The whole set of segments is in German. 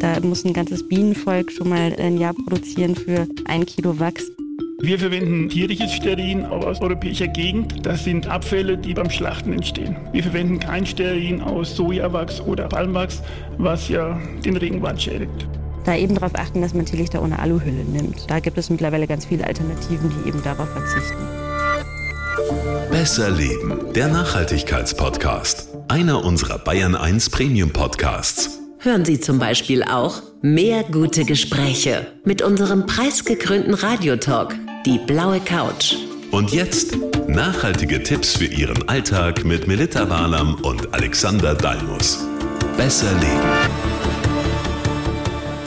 Da muss ein ganzes Bienenvolk schon mal ein Jahr produzieren für ein Kilo Wachs. Wir verwenden tierisches Stearin aus europäischer Gegend. Das sind Abfälle, die beim Schlachten entstehen. Wir verwenden kein Stearin aus Sojawachs oder Palmwachs, was ja den Regenwald schädigt. Da eben darauf achten, dass man Teelichter ohne Aluhülle nimmt. Da gibt es mittlerweile ganz viele Alternativen, die eben darauf verzichten. Besser Leben, der Nachhaltigkeitspodcast. Einer unserer Bayern 1 Premium Podcasts. Hören Sie zum Beispiel auch mehr gute Gespräche mit unserem preisgekrönten Radiotalk, die blaue Couch. Und jetzt nachhaltige Tipps für Ihren Alltag mit Melita Walam und Alexander Dalmus. Besser Leben.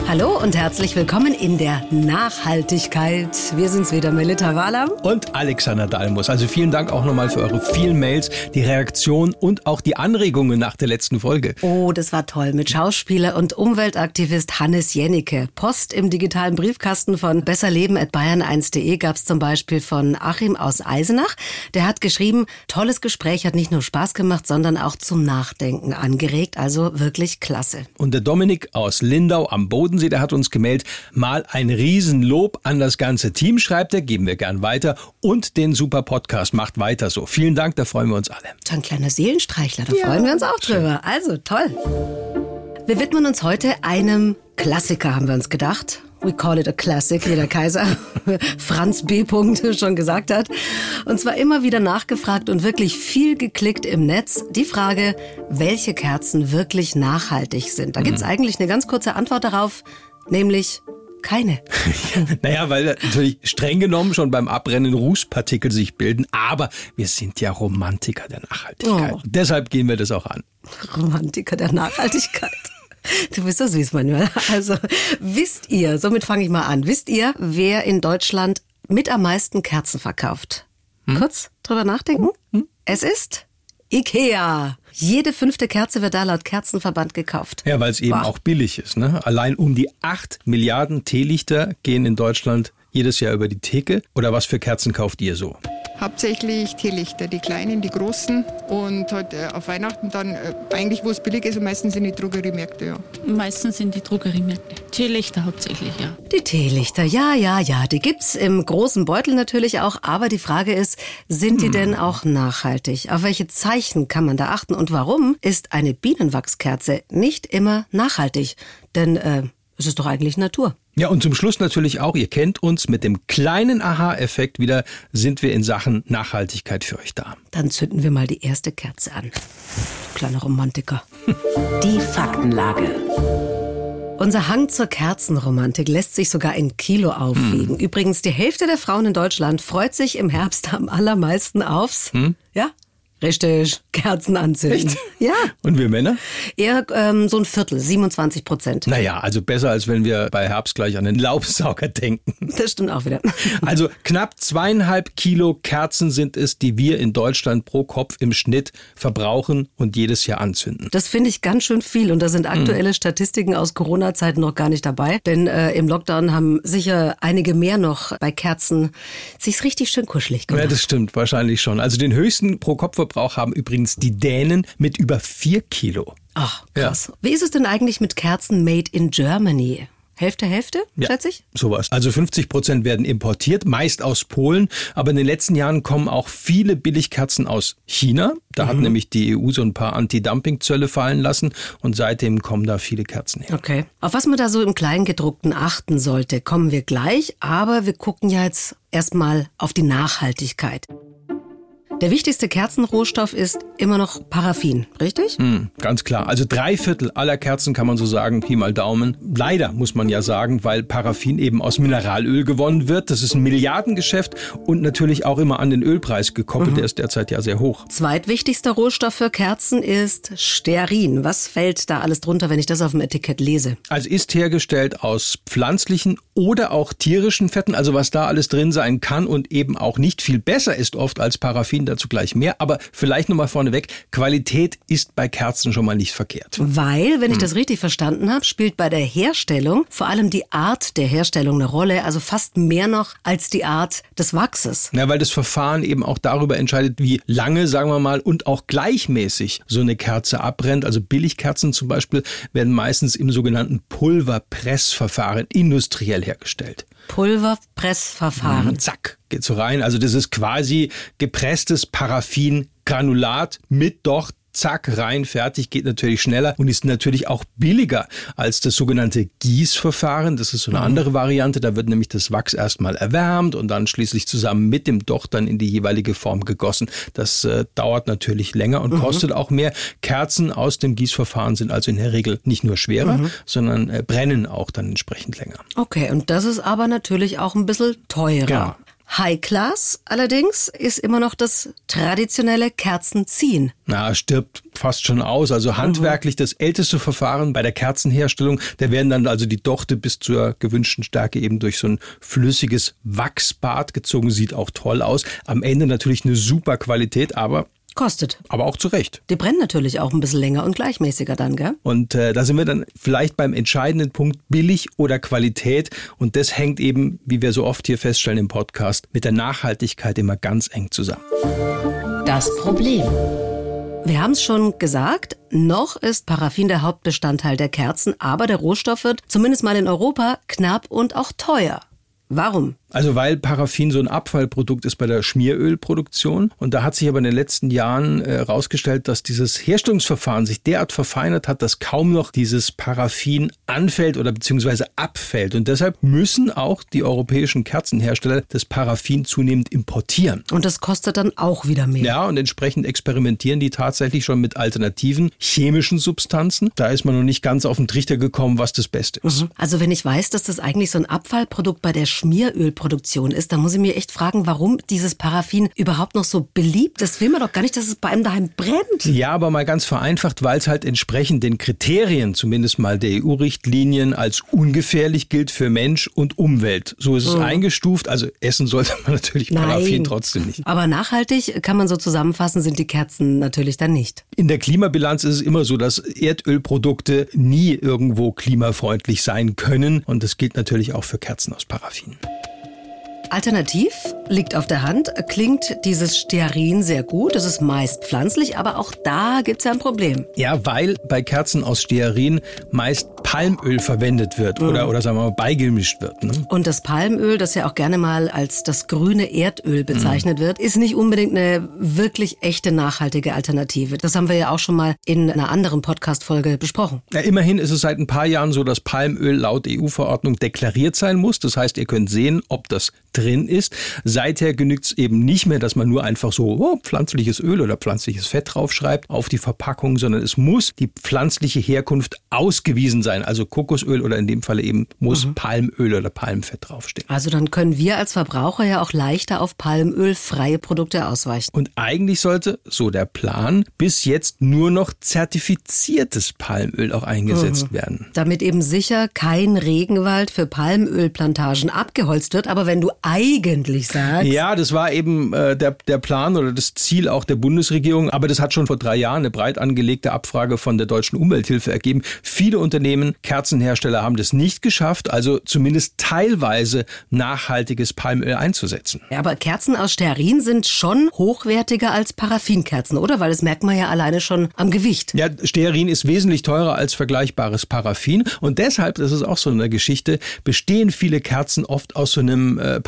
Hallo und herzlich willkommen in der Nachhaltigkeit. Wir sind's wieder, Melita Wahler. Und Alexander Dalmus. Also vielen Dank auch nochmal für eure vielen Mails, die Reaktion und auch die Anregungen nach der letzten Folge. Oh, das war toll. Mit Schauspieler und Umweltaktivist Hannes Jennecke. Post im digitalen Briefkasten von besserleben.bayern1.de gab's zum Beispiel von Achim aus Eisenach. Der hat geschrieben, tolles Gespräch hat nicht nur Spaß gemacht, sondern auch zum Nachdenken angeregt. Also wirklich klasse. Und der Dominik aus Lindau am Boden Bodensee, der hat uns gemeldet, mal ein Riesenlob an das ganze Team, schreibt er, geben wir gern weiter und den super Podcast macht weiter so. Vielen Dank, da freuen wir uns alle. So ein kleiner Seelenstreichler, da ja. freuen wir uns auch drüber. Also toll. Wir widmen uns heute einem Klassiker, haben wir uns gedacht. We call it a classic, wie der Kaiser Franz B. schon gesagt hat. Und zwar immer wieder nachgefragt und wirklich viel geklickt im Netz. Die Frage, welche Kerzen wirklich nachhaltig sind. Da gibt's mhm. eigentlich eine ganz kurze Antwort darauf, nämlich keine. naja, weil natürlich streng genommen schon beim Abbrennen Rußpartikel sich bilden, aber wir sind ja Romantiker der Nachhaltigkeit. Oh. Deshalb gehen wir das auch an. Romantiker der Nachhaltigkeit. Du bist so süß manchmal. Also, wisst ihr, somit fange ich mal an, wisst ihr, wer in Deutschland mit am meisten Kerzen verkauft? Hm? Kurz drüber nachdenken. Hm? Es ist Ikea. Jede fünfte Kerze wird da laut Kerzenverband gekauft. Ja, weil es eben wow. auch billig ist. Ne? Allein um die acht Milliarden Teelichter gehen in Deutschland jedes Jahr über die Theke. Oder was für Kerzen kauft ihr so? Hauptsächlich Teelichter, die kleinen, die großen und halt äh, auf Weihnachten dann äh, eigentlich, wo es billig ist, meistens sind die Drogeriemärkte, ja. Meistens sind die Drogeriemärkte. Teelichter hauptsächlich, ja. Die Teelichter, ja, ja, ja, die gibt's im großen Beutel natürlich auch, aber die Frage ist, sind die hm. denn auch nachhaltig? Auf welche Zeichen kann man da achten und warum ist eine Bienenwachskerze nicht immer nachhaltig? Denn äh, es ist doch eigentlich Natur. Ja, und zum Schluss natürlich auch, ihr kennt uns, mit dem kleinen Aha-Effekt wieder sind wir in Sachen Nachhaltigkeit für euch da. Dann zünden wir mal die erste Kerze an. Kleiner Romantiker. Die Faktenlage. Unser Hang zur Kerzenromantik lässt sich sogar in Kilo aufwiegen. Hm. Übrigens, die Hälfte der Frauen in Deutschland freut sich im Herbst am allermeisten aufs, hm? ja, Richtig, Kerzen anzünden. Echt? Ja. Und wir Männer? Eher ähm, so ein Viertel, 27 Prozent. Naja, also besser, als wenn wir bei Herbst gleich an den Laubsauger denken. Das stimmt auch wieder. Also knapp zweieinhalb Kilo Kerzen sind es, die wir in Deutschland pro Kopf im Schnitt verbrauchen und jedes Jahr anzünden. Das finde ich ganz schön viel und da sind aktuelle hm. Statistiken aus Corona-Zeiten noch gar nicht dabei. Denn äh, im Lockdown haben sicher einige mehr noch bei Kerzen sich's richtig schön kuschelig gemacht. Ja, das stimmt, wahrscheinlich schon. Also den höchsten pro Kopf Stromverbrauch haben übrigens die Dänen mit über vier Kilo. Ach, krass. Ja. Wie ist es denn eigentlich mit Kerzen made in Germany? Hälfte, Hälfte, ja, schätze ich? Sowas. Also 50 Prozent werden importiert, meist aus Polen. Aber in den letzten Jahren kommen auch viele Billigkerzen aus China. Da mhm. hat nämlich die EU so ein paar Anti-Dumping-Zölle fallen lassen. Und seitdem kommen da viele Kerzen her. Okay. Auf was man da so im Kleingedruckten achten sollte, kommen wir gleich. Aber wir gucken ja jetzt erstmal auf die Nachhaltigkeit. Der wichtigste Kerzenrohstoff ist immer noch Paraffin, richtig? Hm, ganz klar. Also drei Viertel aller Kerzen kann man so sagen, Pi mal Daumen. Leider muss man ja sagen, weil Paraffin eben aus Mineralöl gewonnen wird. Das ist ein Milliardengeschäft und natürlich auch immer an den Ölpreis gekoppelt. Mhm. Der ist derzeit ja sehr hoch. Zweitwichtigster Rohstoff für Kerzen ist Stearin. Was fällt da alles drunter, wenn ich das auf dem Etikett lese? Also ist hergestellt aus pflanzlichen oder auch tierischen Fetten. Also was da alles drin sein kann und eben auch nicht viel besser ist oft als Paraffin dazu gleich mehr. Aber vielleicht nochmal vorneweg, Qualität ist bei Kerzen schon mal nicht verkehrt. Weil, wenn ich das richtig verstanden habe, spielt bei der Herstellung vor allem die Art der Herstellung eine Rolle, also fast mehr noch als die Art des Wachses. Ja, weil das Verfahren eben auch darüber entscheidet, wie lange, sagen wir mal, und auch gleichmäßig so eine Kerze abbrennt. Also Billigkerzen zum Beispiel werden meistens im sogenannten Pulverpressverfahren industriell hergestellt. Pulverpressverfahren. Mhm, zack, geht so rein. Also das ist quasi gepresstes Paraffin-Granulat mit doch zack, rein, fertig, geht natürlich schneller und ist natürlich auch billiger als das sogenannte Gießverfahren. Das ist so eine andere Variante. Da wird nämlich das Wachs erstmal erwärmt und dann schließlich zusammen mit dem Docht dann in die jeweilige Form gegossen. Das äh, dauert natürlich länger und kostet auch mehr. Kerzen aus dem Gießverfahren sind also in der Regel nicht nur schwerer, sondern äh, brennen auch dann entsprechend länger. Okay, und das ist aber natürlich auch ein bisschen teurer. Genau. High Class allerdings ist immer noch das traditionelle Kerzenziehen. Na, stirbt fast schon aus. Also handwerklich das älteste Verfahren bei der Kerzenherstellung. Da werden dann also die Dochte bis zur gewünschten Stärke eben durch so ein flüssiges Wachsbad gezogen. Sieht auch toll aus. Am Ende natürlich eine super Qualität, aber, Kostet. aber auch zu Recht. Die brennen natürlich auch ein bisschen länger und gleichmäßiger dann, gell? Und äh, da sind wir dann vielleicht beim entscheidenden Punkt billig oder Qualität. Und das hängt eben, wie wir so oft hier feststellen im Podcast, mit der Nachhaltigkeit immer ganz eng zusammen. Das Problem. Wir haben es schon gesagt, noch ist Paraffin der Hauptbestandteil der Kerzen, aber der Rohstoff wird, zumindest mal in Europa, knapp und auch teuer. Warum? Also weil Paraffin so ein Abfallprodukt ist bei der Schmierölproduktion. Und da hat sich aber in den letzten Jahren herausgestellt, äh, dass dieses Herstellungsverfahren sich derart verfeinert hat, dass kaum noch dieses Paraffin anfällt oder beziehungsweise abfällt. Und deshalb müssen auch die europäischen Kerzenhersteller das Paraffin zunehmend importieren. Und das kostet dann auch wieder mehr. Ja, und entsprechend experimentieren die tatsächlich schon mit alternativen chemischen Substanzen. Da ist man noch nicht ganz auf den Trichter gekommen, was das Beste ist. Also wenn ich weiß, dass das eigentlich so ein Abfallprodukt bei der Schmierölproduktion ist, dann muss ich mir echt fragen, warum dieses Paraffin überhaupt noch so beliebt ist. Will man doch gar nicht, dass es bei einem daheim brennt. Ja, aber mal ganz vereinfacht, weil es halt entsprechend den Kriterien, zumindest mal der EU-Richtlinien, als ungefährlich gilt für Mensch und Umwelt. So ist es eingestuft. Also essen sollte man natürlich Paraffin trotzdem nicht. Aber nachhaltig kann man so zusammenfassen, sind die Kerzen natürlich dann nicht. In der Klimabilanz ist es immer so, dass Erdölprodukte nie irgendwo klimafreundlich sein können. Und das gilt natürlich auch für Kerzen aus Paraffin. Alternativ liegt auf der Hand, klingt dieses Stearin sehr gut. Es ist meist pflanzlich, aber auch da gibt es ja ein Problem. Ja, weil bei Kerzen aus Stearin meist Palmöl verwendet wird oder, oder sagen wir mal beigemischt wird. Ne? Und das Palmöl, das ja auch gerne mal als das grüne Erdöl bezeichnet wird, ist nicht unbedingt eine wirklich echte nachhaltige Alternative. Das haben wir ja auch schon mal in einer anderen Podcast-Folge besprochen. Ja, immerhin ist es seit ein paar Jahren so, dass Palmöl laut EU-Verordnung deklariert sein muss. Das heißt, ihr könnt sehen, ob das drin ist. Seither genügt es eben nicht mehr, dass man nur einfach so oh, pflanzliches Öl oder pflanzliches Fett draufschreibt auf die Verpackung, sondern es muss die pflanzliche Herkunft ausgewiesen sein. Also Kokosöl oder in dem Falle eben muss Palmöl oder Palmfett draufstehen. Also dann können wir als Verbraucher ja auch leichter auf palmölfreie Produkte ausweichen. Und eigentlich sollte, so der Plan, bis jetzt nur noch zertifiziertes Palmöl auch eingesetzt werden. Damit eben sicher kein Regenwald für Palmölplantagen abgeholzt wird. Aber wenn du eigentlich sagst, Ja, das war eben äh, der, der Plan oder das Ziel auch der Bundesregierung. Aber das hat schon vor drei Jahren eine breit angelegte Abfrage von der Deutschen Umwelthilfe ergeben. Viele Unternehmen, Kerzenhersteller haben das nicht geschafft, also zumindest teilweise nachhaltiges Palmöl einzusetzen. Ja, aber Kerzen aus Stearin sind schon hochwertiger als Paraffinkerzen, oder? Weil das merkt man ja alleine schon am Gewicht. Ja, Stearin ist wesentlich teurer als vergleichbares Paraffin und deshalb, das ist auch so eine Geschichte, bestehen viele Kerzen oft aus so einem äh,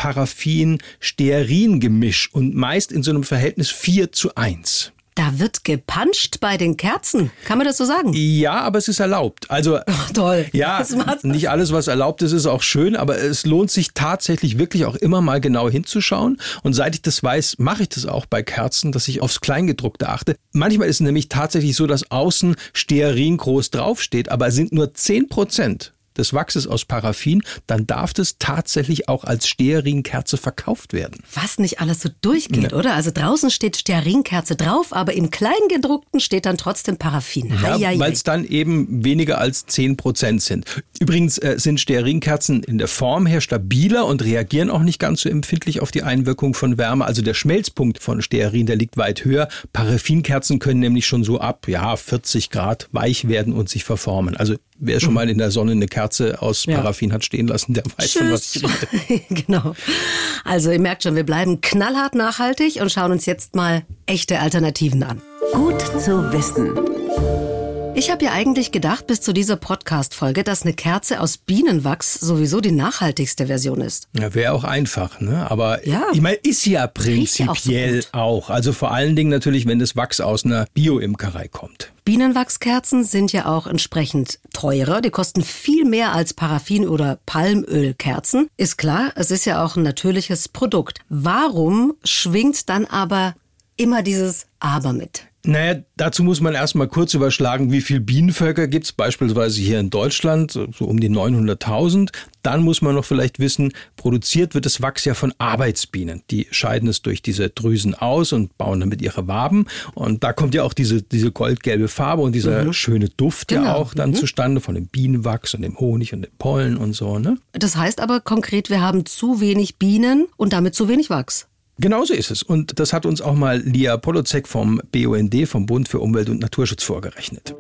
Paraffin-Stearin-Gemisch und meist in so einem Verhältnis 4 zu 1. Da wird gepanscht bei den Kerzen. Kann man das so sagen? Ja, aber es ist erlaubt. Also toll. Ja, Das macht's. nicht alles, was erlaubt ist, ist auch schön, aber es lohnt sich tatsächlich wirklich auch immer mal genau hinzuschauen. Und seit ich das weiß, mache ich das auch bei Kerzen, dass ich aufs Kleingedruckte achte. Manchmal ist es nämlich tatsächlich so, dass außen Stearin groß draufsteht, aber es sind nur 10 Prozent des Wachses aus Paraffin, dann darf das tatsächlich auch als Stearinkerze verkauft werden. Was nicht alles so durchgeht, ja. oder? Also draußen steht Stearinkerze drauf, aber im Kleingedruckten steht dann trotzdem Paraffin. Ja, weil es dann eben weniger als 10 Prozent sind. Übrigens äh, sind Stearinkerzen in der Form her stabiler und reagieren auch nicht ganz so empfindlich auf die Einwirkung von Wärme. Also der Schmelzpunkt von Stearin, der liegt weit höher. Paraffinkerzen können nämlich schon so ab ja, 40 Grad weich werden und sich verformen. Also wer schon mhm. mal in der Sonne eine Kerze aus Paraffin ja. hat stehen lassen, der weiß Tschüss. schon, was ich rede. genau. Also ihr merkt schon, wir bleiben knallhart nachhaltig und schauen uns jetzt mal echte Alternativen an. Gut zu wissen. Ich habe ja eigentlich gedacht, bis zu dieser Podcast-Folge, dass eine Kerze aus Bienenwachs sowieso die nachhaltigste Version ist. Ja, wäre auch einfach, ne? Aber ja. ich meine, ist ja prinzipiell auch, so auch, Also vor allen Dingen natürlich, wenn das Wachs aus einer Bio-Imkerei kommt. Bienenwachskerzen sind ja auch entsprechend teurer. Die kosten viel mehr als Paraffin- oder Palmölkerzen. Ist klar, es ist ja auch ein natürliches Produkt. Warum schwingt dann aber immer dieses Aber mit? Naja, dazu muss man erstmal kurz überschlagen, wie viel Bienenvölker gibt es beispielsweise hier in Deutschland, so um die 900.000. Dann muss man noch vielleicht wissen, produziert wird das Wachs ja von Arbeitsbienen. Die scheiden es durch diese Drüsen aus und bauen damit ihre Waben. Und da kommt ja auch diese, diese goldgelbe Farbe und dieser mhm. schöne Duft genau. ja auch dann mhm. zustande von dem Bienenwachs und dem Honig und dem Pollen und so. Ne? Das heißt aber konkret, wir haben zu wenig Bienen und damit zu wenig Wachs. Genauso ist es. Und das hat uns auch mal Lia Polozek vom BUND, vom Bund für Umwelt und Naturschutz vorgerechnet.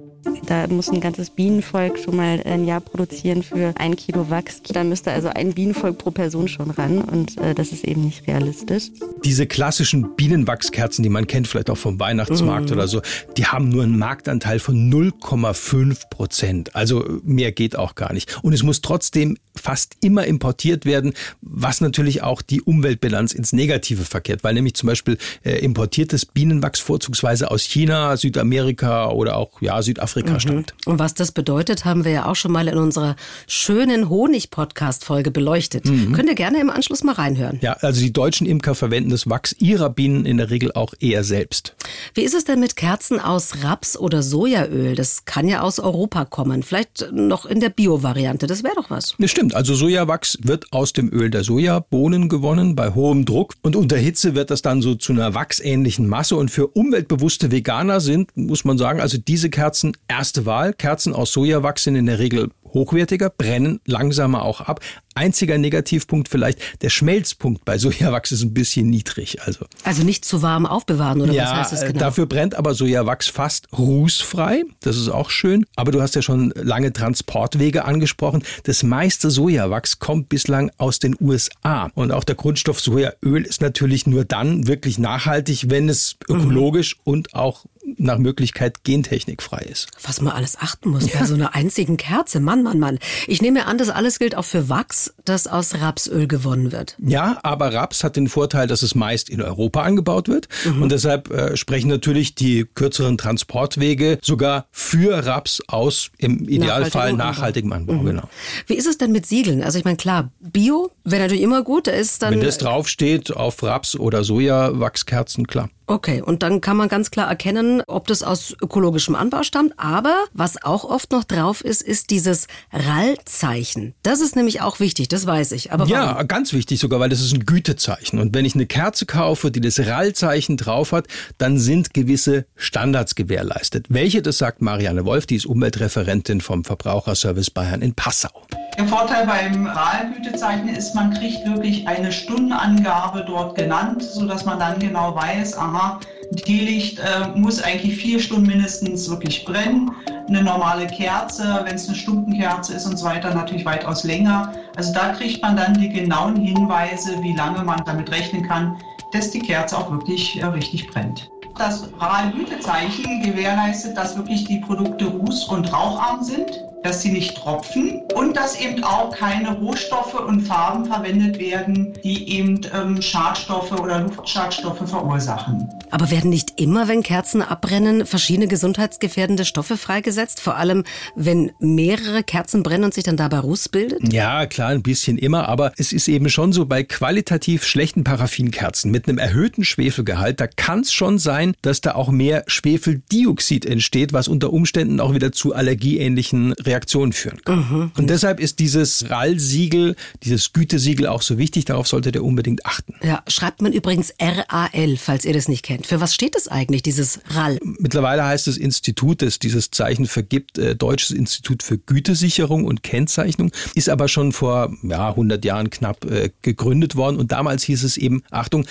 Da muss ein ganzes Bienenvolk schon mal ein Jahr produzieren für ein Kilo Wachs. Da müsste also ein Bienenvolk pro Person schon ran und äh, das ist eben nicht realistisch. Diese klassischen Bienenwachskerzen, die man kennt, vielleicht auch vom Weihnachtsmarkt mhm. oder so, die haben nur einen Marktanteil von 0,5 Prozent. Also mehr geht auch gar nicht. Und es muss trotzdem fast immer importiert werden, was natürlich auch die Umweltbilanz ins Negative verkehrt, weil nämlich zum Beispiel äh, importiertes Bienenwachs vorzugsweise aus China, Südamerika oder auch ja, Südafrika mhm. stammt. Und was das bedeutet, haben wir ja auch schon mal in unserer schönen Honig-Podcast-Folge beleuchtet. Mhm. Könnt ihr gerne im Anschluss mal reinhören. Ja, also die deutschen Imker verwenden das Wachs ihrer Bienen in der Regel auch eher selbst. Wie ist es denn mit Kerzen aus Raps oder Sojaöl? Das kann ja aus Europa kommen. Vielleicht noch in der Bio-Variante. Das wäre doch was. Das stimmt. Also Sojawachs wird aus dem Öl der Sojabohnen gewonnen bei hohem Druck und unter Hitze wird das dann so zu einer wachsähnlichen Masse und für umweltbewusste Veganer sind, muss man sagen, also diese Kerzen erste Wahl. Kerzen aus Sojawachs sind in der Regel hochwertiger, brennen langsamer auch ab. Einziger Negativpunkt vielleicht, der Schmelzpunkt bei Sojawachs ist ein bisschen niedrig. Also, also nicht zu warm aufbewahren oder ja, was heißt das genau? Dafür brennt aber Sojawachs fast rußfrei. Das ist auch schön. Aber du hast ja schon lange Transportwege angesprochen. Das meiste Sojawachs kommt bislang aus den USA. Und auch der Grundstoff Sojaöl ist natürlich nur dann wirklich nachhaltig, wenn es ökologisch mhm. und auch nach Möglichkeit gentechnikfrei ist. Was man alles achten muss ja. bei so einer einzigen Kerze. Mann, Mann, Mann. Ich nehme an, das alles gilt auch für Wachs, das aus Rapsöl gewonnen wird. Ja, aber Raps hat den Vorteil, dass es meist in Europa angebaut wird. Mhm. Und deshalb äh, sprechen natürlich die kürzeren Transportwege sogar für Raps aus, im Idealfall nachhaltigem Anbau. Mhm. Genau. Wie ist es denn mit Siegeln? Also ich meine, klar, Bio wäre natürlich immer gut. Da ist dann Wenn das draufsteht auf Raps oder Sojawachskerzen, klar. Okay, und dann kann man ganz klar erkennen, ob das aus ökologischem Anbau stammt. Aber was auch oft noch drauf ist, ist dieses RAL-Zeichen. Das ist nämlich auch wichtig, das weiß ich. Aber ja, ganz wichtig sogar, weil das ist ein Gütezeichen. Und wenn ich eine Kerze kaufe, die das RAL-Zeichen drauf hat, dann sind gewisse Standards gewährleistet. Welche, das sagt Marianne Wolf, die ist Umweltreferentin vom Verbraucherservice Bayern in Passau. Der Vorteil beim RAL-Gütezeichen ist, man kriegt wirklich eine Stundenangabe dort genannt, sodass man dann genau weiß, aha, Teelicht äh, muss eigentlich vier Stunden mindestens wirklich brennen. Eine normale Kerze, wenn es eine Stundenkerze ist und so weiter, natürlich weitaus länger. Also da kriegt man dann die genauen Hinweise, wie lange man damit rechnen kann, dass die Kerze auch wirklich äh, richtig brennt. Das RAL-Gütezeichen gewährleistet, dass wirklich die Produkte ruß- und raucharm sind dass sie nicht tropfen und dass eben auch keine Rohstoffe und Farben verwendet werden, die eben ähm, Schadstoffe oder Luftschadstoffe verursachen. Aber werden nicht immer, wenn Kerzen abbrennen, verschiedene gesundheitsgefährdende Stoffe freigesetzt? Vor allem, wenn mehrere Kerzen brennen und sich dann dabei Ruß bildet? Ja, klar, ein bisschen immer. Aber es ist eben schon so, bei qualitativ schlechten Paraffinkerzen mit einem erhöhten Schwefelgehalt, da kann es schon sein, sein, dass da auch mehr Schwefeldioxid entsteht, was unter Umständen auch wieder zu allergieähnlichen Reaktionen führen kann. Mhm. Und deshalb ist dieses RAL-Siegel, dieses Gütesiegel auch so wichtig. Darauf solltet ihr unbedingt achten. Ja, schreibt man übrigens RAL, falls ihr das nicht kennt. Für was steht das eigentlich, dieses RAL? Mittlerweile heißt das Institut, das dieses Zeichen vergibt, äh, Deutsches Institut für Gütesicherung und Kennzeichnung, ist aber schon vor ja, 100 Jahren knapp äh, gegründet worden. Und damals hieß es eben, Achtung,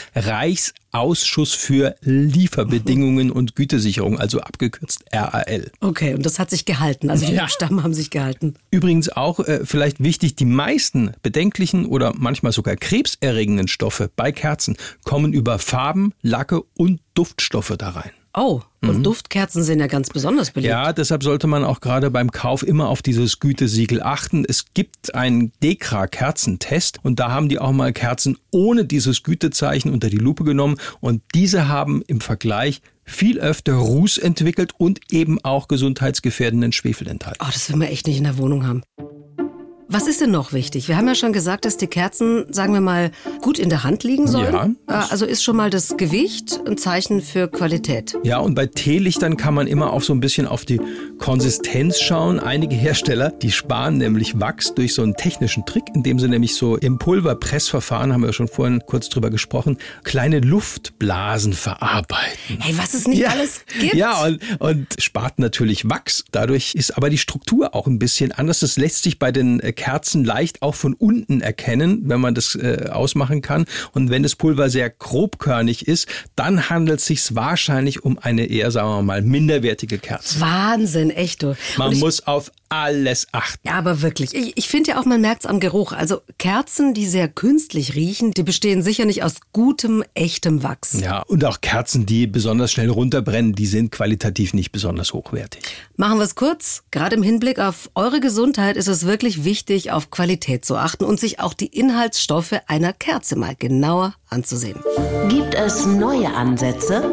Reichsausschuss für Lieferbedingungen und Gütesicherung, also abgekürzt RAL. Okay, und das hat sich gehalten. Also die ja. Buchstaben haben sich gehalten. Übrigens auch äh, vielleicht wichtig, die meisten bedenklichen oder manchmal sogar krebserregenden Stoffe bei Kerzen kommen über Farben, Lacke und Duftstoffe da rein. Oh, und mhm. Duftkerzen sind ja ganz besonders beliebt. Ja, deshalb sollte man auch gerade beim Kauf immer auf dieses Gütesiegel achten. Es gibt einen Dekra-Kerzentest und da haben die auch mal Kerzen ohne dieses Gütezeichen unter die Lupe genommen und diese haben im Vergleich viel öfter Ruß entwickelt und eben auch gesundheitsgefäherdenden Schwefel enthalten. Oh, das will man echt nicht in der Wohnung haben. Was ist denn noch wichtig? Wir haben ja schon gesagt, dass die Kerzen, sagen wir mal, gut in der Hand liegen sollen. Ja. Äh, also ist schon mal das Gewicht ein Zeichen für Qualität. Ja, und bei Teelichtern kann man immer auch so ein bisschen auf die Konsistenz schauen. Einige Hersteller, die sparen nämlich Wachs durch so einen technischen Trick, indem sie nämlich so im Pulverpressverfahren, haben wir schon vorhin kurz drüber gesprochen, kleine Luftblasen verarbeiten. Hey, was es nicht ja. alles gibt. Ja, und, und spart natürlich Wachs. Dadurch ist aber die Struktur auch ein bisschen anders. Das lässt sich bei den äh, Kerzen leicht auch von unten erkennen, wenn man das äh, ausmachen kann. Und wenn das Pulver sehr grobkörnig ist, dann handelt es sich wahrscheinlich um eine eher, sagen wir mal, minderwertige Kerze. Wahnsinn, echt du. Man muss auf alles achten. Ja, aber wirklich. Ich, ich finde ja auch, man merkt es am Geruch. Also Kerzen, die sehr künstlich riechen, die bestehen sicher nicht aus gutem, echtem Wachs. Ja, und auch Kerzen, die besonders schnell runterbrennen, die sind qualitativ nicht besonders hochwertig. Machen wir es kurz. Gerade im Hinblick auf eure Gesundheit ist es wirklich wichtig, auf Qualität zu achten und sich auch die Inhaltsstoffe einer Kerze mal genauer anzusehen. Gibt es neue Ansätze?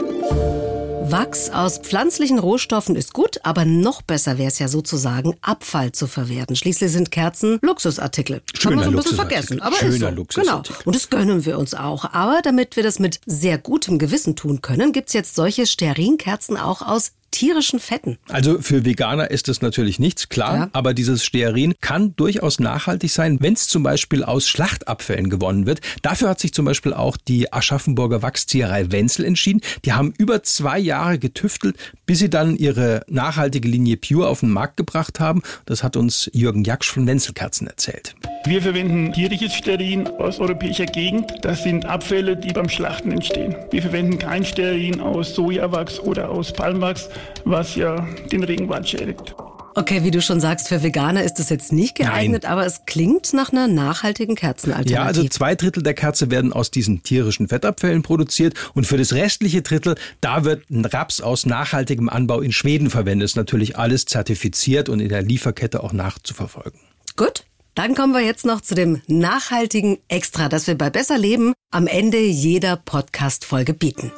Wachs aus pflanzlichen Rohstoffen ist gut, aber noch besser wäre es ja sozusagen, Abfall zu verwerten. Schließlich sind Kerzen Luxusartikel. Schöner Kann man so ein bisschen vergessen, aber Schöner ist so. Luxusartikel. Genau. Und das gönnen wir uns auch. Aber damit wir das mit sehr gutem Gewissen tun können, gibt's jetzt solche Stearinkerzen auch aus tierischen Fetten. Also für Veganer ist das natürlich nichts, klar, ja. aber dieses Stearin kann durchaus nachhaltig sein, wenn es zum Beispiel aus Schlachtabfällen gewonnen wird. Dafür hat sich zum Beispiel auch die Aschaffenburger Wachszieherei Wenzel entschieden. Die haben über zwei Jahre getüftelt, bis sie dann ihre nachhaltige Linie Pure auf den Markt gebracht haben. Das hat uns Jürgen Jaksch von Wenzelkerzen erzählt. Wir verwenden tierliches Stearin aus europäischer Gegend. Das sind Abfälle, die beim Schlachten entstehen. Wir verwenden kein Stearin aus Sojawachs oder aus Palmwachs, was ja den Regenwald schädigt. Okay, wie du schon sagst, für Veganer ist das jetzt nicht geeignet, Nein. aber es klingt nach einer nachhaltigen Kerzenalternative. Ja, also zwei Drittel der Kerze werden aus diesen tierischen Fettabfällen produziert und für das restliche Drittel, da wird ein Raps aus nachhaltigem Anbau in Schweden verwendet. Ist natürlich alles zertifiziert und in der Lieferkette auch nachzuverfolgen. Gut. Dann kommen wir jetzt noch zu dem nachhaltigen Extra, das wir bei Besser Leben am Ende jeder Podcast-Folge bieten.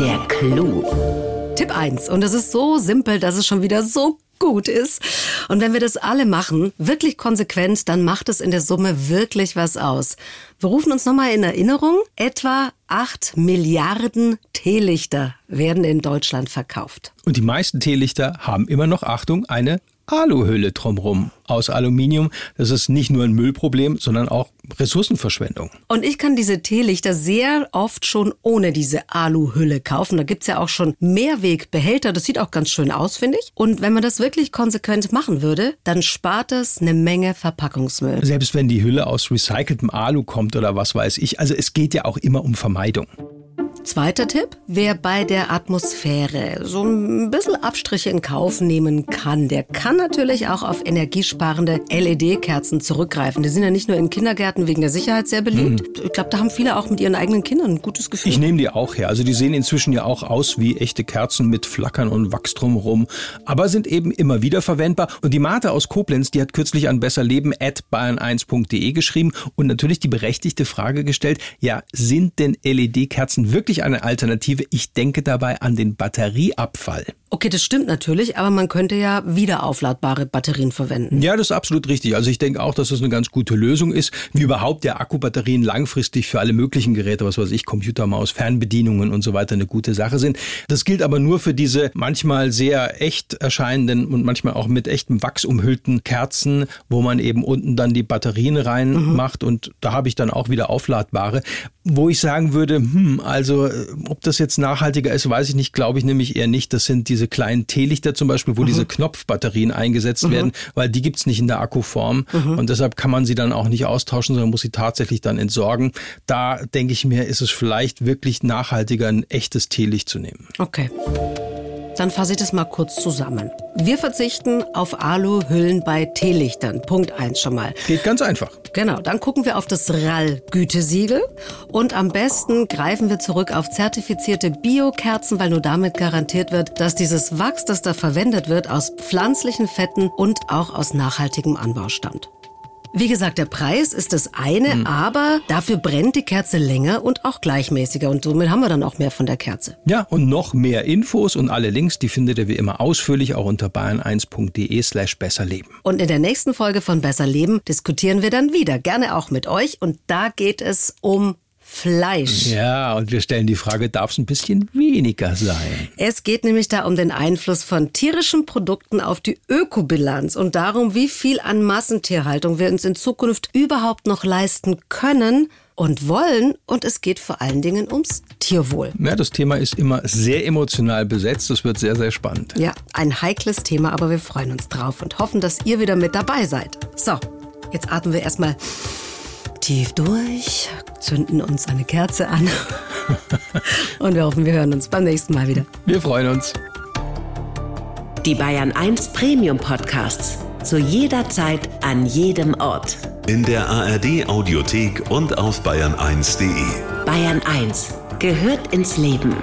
Der Clou. Tipp 1. Und das ist so simpel, dass es schon wieder so gut ist. Und wenn wir das alle machen, wirklich konsequent, dann macht es in der Summe wirklich was aus. Wir rufen uns nochmal in Erinnerung, etwa 8 Milliarden Teelichter werden in Deutschland verkauft. Und die meisten Teelichter haben immer noch, Achtung, eine Aluhülle drumherum aus Aluminium. Das ist nicht nur ein Müllproblem, sondern auch Ressourcenverschwendung. Und ich kann diese Teelichter sehr oft schon ohne diese Aluhülle kaufen. Da gibt's ja auch schon Mehrwegbehälter. Das sieht auch ganz schön aus, finde ich. Und wenn man das wirklich konsequent machen würde, dann spart es eine Menge Verpackungsmüll. Selbst wenn die Hülle aus recyceltem Alu kommt oder was weiß ich. Also es geht ja auch immer um Vermeidung. Zweiter Tipp, wer bei der Atmosphäre so ein bisschen Abstriche in Kauf nehmen kann, der kann natürlich auch auf energiesparende LED-Kerzen zurückgreifen. Die sind ja nicht nur in Kindergärten wegen der Sicherheit sehr beliebt. Hm. Ich glaube, da haben viele auch mit ihren eigenen Kindern ein gutes Gefühl. Ich nehme die auch her. Also die sehen inzwischen ja auch aus wie echte Kerzen mit Flackern und Wachs drumherum, aber sind eben immer wieder verwendbar. Und die Martha aus Koblenz, die hat kürzlich an besserleben at bayern1.de geschrieben und natürlich die berechtigte Frage gestellt, ja, sind denn LED-Kerzen wirklich wirklich eine Alternative. Ich denke dabei an den Batterieabfall. Okay, das stimmt natürlich, aber man könnte ja wieder aufladbare Batterien verwenden. Ja, das ist absolut richtig. Also ich denke auch, dass das eine ganz gute Lösung ist, wie überhaupt der Akkubatterien langfristig für alle möglichen Geräte, was weiß ich, Computermaus, Fernbedienungen und so weiter eine gute Sache sind. Das gilt aber nur für diese manchmal sehr echt erscheinenden und manchmal auch mit echtem Wachs umhüllten Kerzen, wo man eben unten dann die Batterien reinmacht mhm. und da habe ich dann auch wieder aufladbare. Wo ich sagen würde, hm, also ob das jetzt nachhaltiger ist, weiß ich nicht, glaube ich nämlich eher nicht. Das sind diese kleinen Teelichter zum Beispiel, wo mhm. diese Knopfbatterien eingesetzt mhm. werden, weil die gibt's nicht in der Akkuform mhm. und deshalb kann man sie dann auch nicht austauschen, sondern muss sie tatsächlich dann entsorgen. Da denke ich mir, ist es vielleicht wirklich nachhaltiger, ein echtes Teelicht zu nehmen. Okay. Dann fasse ich das mal kurz zusammen. Wir verzichten auf Aluhüllen bei Teelichtern. Punkt eins schon mal. Geht ganz einfach. Genau, dann gucken wir auf das RAL-Gütesiegel und am besten greifen wir zurück auf zertifizierte Biokerzen, weil nur damit garantiert wird, dass dieses Wachs, das da verwendet wird, aus pflanzlichen Fetten und auch aus nachhaltigem Anbau stammt. Wie gesagt, der Preis ist das eine, mhm. aber dafür brennt die Kerze länger und auch gleichmäßiger und somit haben wir dann auch mehr von der Kerze. Ja, und noch mehr Infos und alle Links, die findet ihr wie immer ausführlich auch unter bayern1.de slash besserleben. Und in der nächsten Folge von Besser Leben diskutieren wir dann wieder, gerne auch mit euch und da geht es um Fleisch. Ja, und wir stellen die Frage, darf es ein bisschen weniger sein? Es geht nämlich da um den Einfluss von tierischen Produkten auf die Ökobilanz und darum, wie viel an Massentierhaltung wir uns in Zukunft überhaupt noch leisten können und wollen. Und es geht vor allen Dingen ums Tierwohl. Ja, das Thema ist immer sehr emotional besetzt. Das wird sehr, sehr spannend. Ja, ein heikles Thema, aber wir freuen uns drauf und hoffen, dass ihr wieder mit dabei seid. So, jetzt atmen wir erstmal tief durch, zünden uns eine Kerze an und wir hoffen, wir hören uns beim nächsten Mal wieder. Wir freuen uns. Die Bayern 1 Premium Podcasts. Zu jeder Zeit, an jedem Ort. In der ARD Audiothek und auf bayern1.de. Bayern 1 gehört ins Leben.